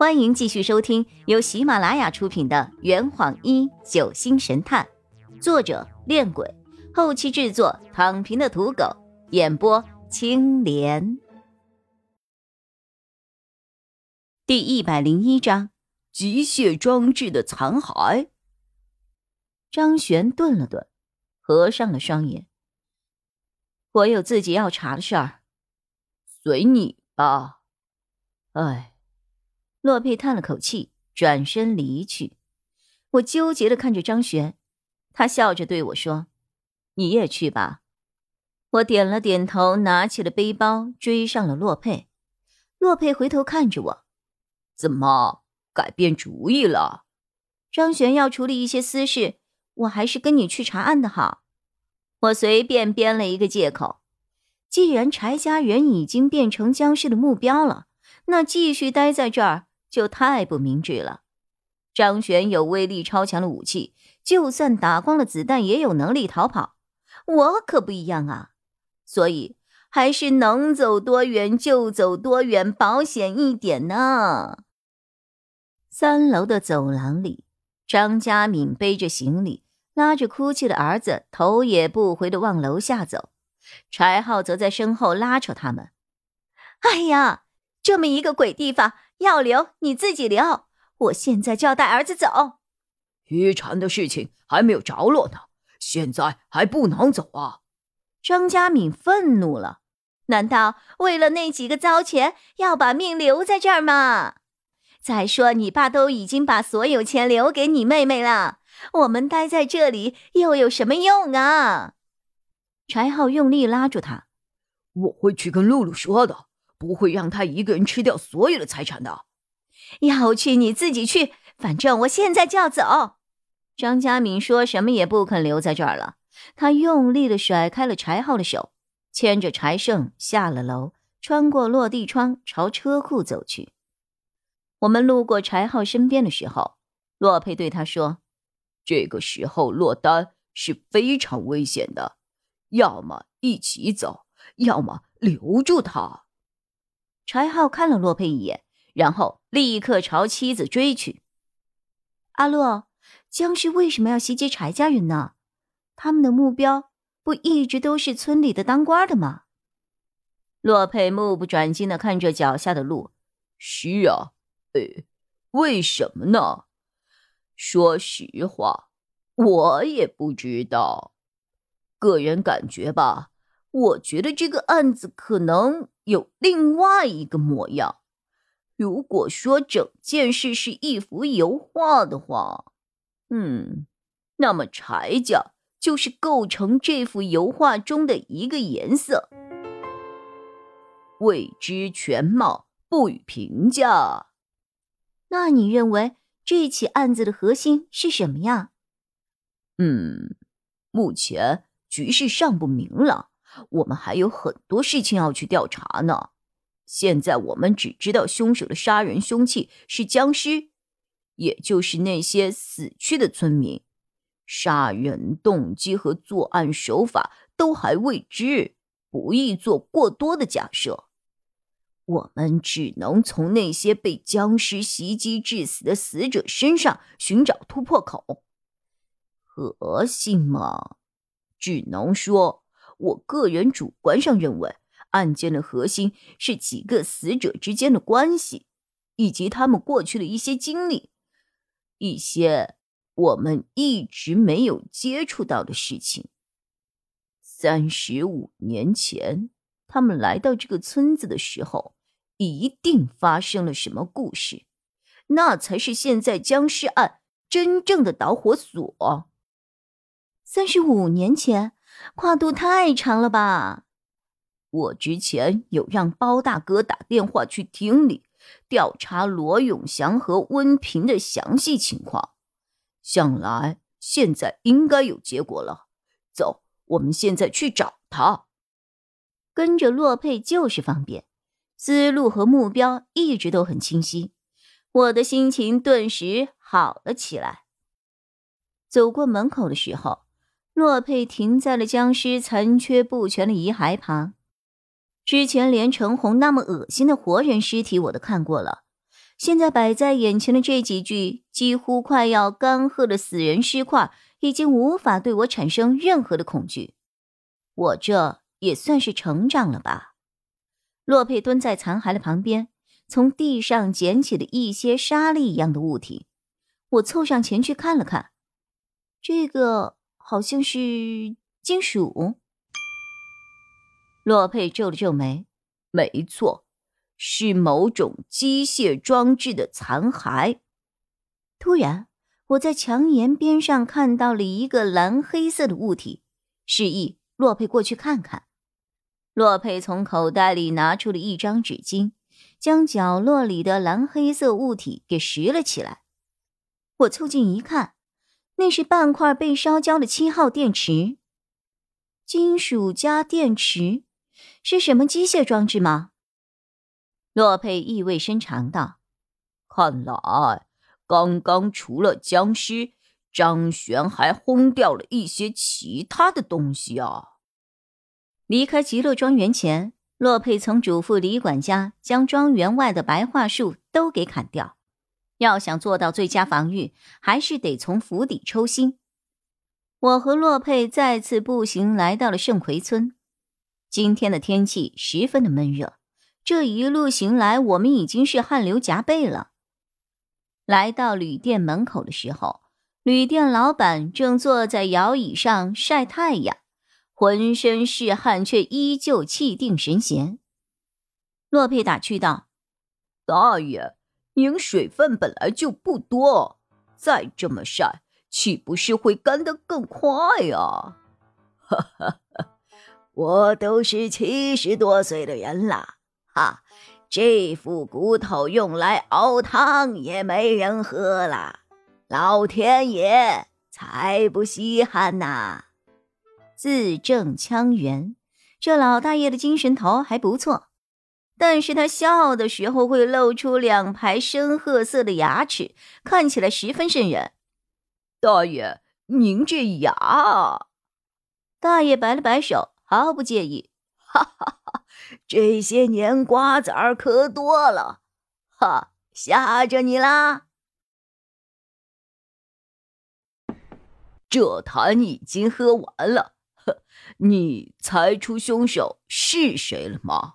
欢迎继续收听由喜马拉雅出品的《圆谎一九星神探》，作者：恋鬼，后期制作：躺平的土狗，演播：青莲。第一百零一章：机械装置的残骸。张璇顿了顿，合上了双眼。我有自己要查的事儿，随你吧。哎。洛佩叹了口气，转身离去。我纠结的看着张璇，他笑着对我说：“你也去吧。”我点了点头，拿起了背包，追上了洛佩。洛佩回头看着我：“怎么改变主意了？”张璇要处理一些私事，我还是跟你去查案的好。我随便编了一个借口：既然柴家人已经变成僵尸的目标了，那继续待在这儿。就太不明智了。张璇有威力超强的武器，就算打光了子弹，也有能力逃跑。我可不一样啊，所以还是能走多远就走多远，保险一点呢。三楼的走廊里，张佳敏背着行李，拉着哭泣的儿子，头也不回的往楼下走。柴浩则在身后拉扯他们。哎呀，这么一个鬼地方！要留你自己留，我现在就要带儿子走。遗产的事情还没有着落呢，现在还不能走啊！张佳敏愤怒了，难道为了那几个糟钱要把命留在这儿吗？再说你爸都已经把所有钱留给你妹妹了，我们待在这里又有什么用啊？柴浩用力拉住他，我会去跟露露说的。不会让他一个人吃掉所有的财产的。要去你自己去，反正我现在就要走。张佳敏说什么也不肯留在这儿了。他用力的甩开了柴浩的手，牵着柴胜下了楼，穿过落地窗朝车库走去。我们路过柴浩身边的时候，洛佩对他说：“这个时候落单是非常危险的，要么一起走，要么留住他。”柴浩看了洛佩一眼，然后立刻朝妻子追去。阿洛，僵尸为什么要袭击柴家人呢？他们的目标不一直都是村里的当官的吗？洛佩目不转睛的看着脚下的路。是啊，呃，为什么呢？说实话，我也不知道。个人感觉吧，我觉得这个案子可能。有另外一个模样。如果说整件事是一幅油画的话，嗯，那么柴家就是构成这幅油画中的一个颜色。未知全貌，不予评价。那你认为这起案子的核心是什么呀？嗯，目前局势尚不明朗。我们还有很多事情要去调查呢。现在我们只知道凶手的杀人凶器是僵尸，也就是那些死去的村民。杀人动机和作案手法都还未知，不宜做过多的假设。我们只能从那些被僵尸袭击致死的死者身上寻找突破口。核心嘛，只能说。我个人主观上认为，案件的核心是几个死者之间的关系，以及他们过去的一些经历，一些我们一直没有接触到的事情。三十五年前，他们来到这个村子的时候，一定发生了什么故事，那才是现在僵尸案真正的导火索。三十五年前。跨度太长了吧！我之前有让包大哥打电话去厅里调查罗永祥和温平的详细情况，想来现在应该有结果了。走，我们现在去找他。跟着洛佩就是方便，思路和目标一直都很清晰，我的心情顿时好了起来。走过门口的时候。洛佩停在了僵尸残缺不全的遗骸旁。之前连陈红那么恶心的活人尸体我都看过了，现在摆在眼前的这几具几乎快要干涸的死人尸块，已经无法对我产生任何的恐惧。我这也算是成长了吧？洛佩蹲在残骸的旁边，从地上捡起了一些沙粒一样的物体。我凑上前去看了看，这个好像是金属。洛佩皱了皱眉：“没错。”是某种机械装置的残骸。突然，我在墙沿边上看到了一个蓝黑色的物体，示意洛佩过去看看。洛佩从口袋里拿出了一张纸巾，将角落里的蓝黑色物体给拾了起来。我凑近一看，那是半块被烧焦的七号电池。金属加电池，是什么机械装置吗？洛佩意味深长道：“看来刚刚除了僵尸，张璇还轰掉了一些其他的东西啊。”离开极乐庄园前，洛佩曾嘱咐李管家将庄园外的白桦树都给砍掉。要想做到最佳防御，还是得从釜底抽薪。我和洛佩再次步行来到了圣葵村。今天的天气十分的闷热。这一路行来，我们已经是汗流浃背了。来到旅店门口的时候，旅店老板正坐在摇椅上晒太阳，浑身是汗，却依旧气定神闲。洛佩打趣道：“大爷，您水分本来就不多，再这么晒，岂不是会干得更快呀？” 哈哈，我都是七十多岁的人了。哈，这副骨头用来熬汤也没人喝了，老天爷才不稀罕呐！字正腔圆，这老大爷的精神头还不错，但是他笑的时候会露出两排深褐色的牙齿，看起来十分瘆人。大爷，您这牙……大爷摆了摆手，毫不介意。哈哈哈，这些年瓜子儿嗑多了，哈，吓着你啦！这坛已经喝完了，呵，你猜出凶手是谁了吗？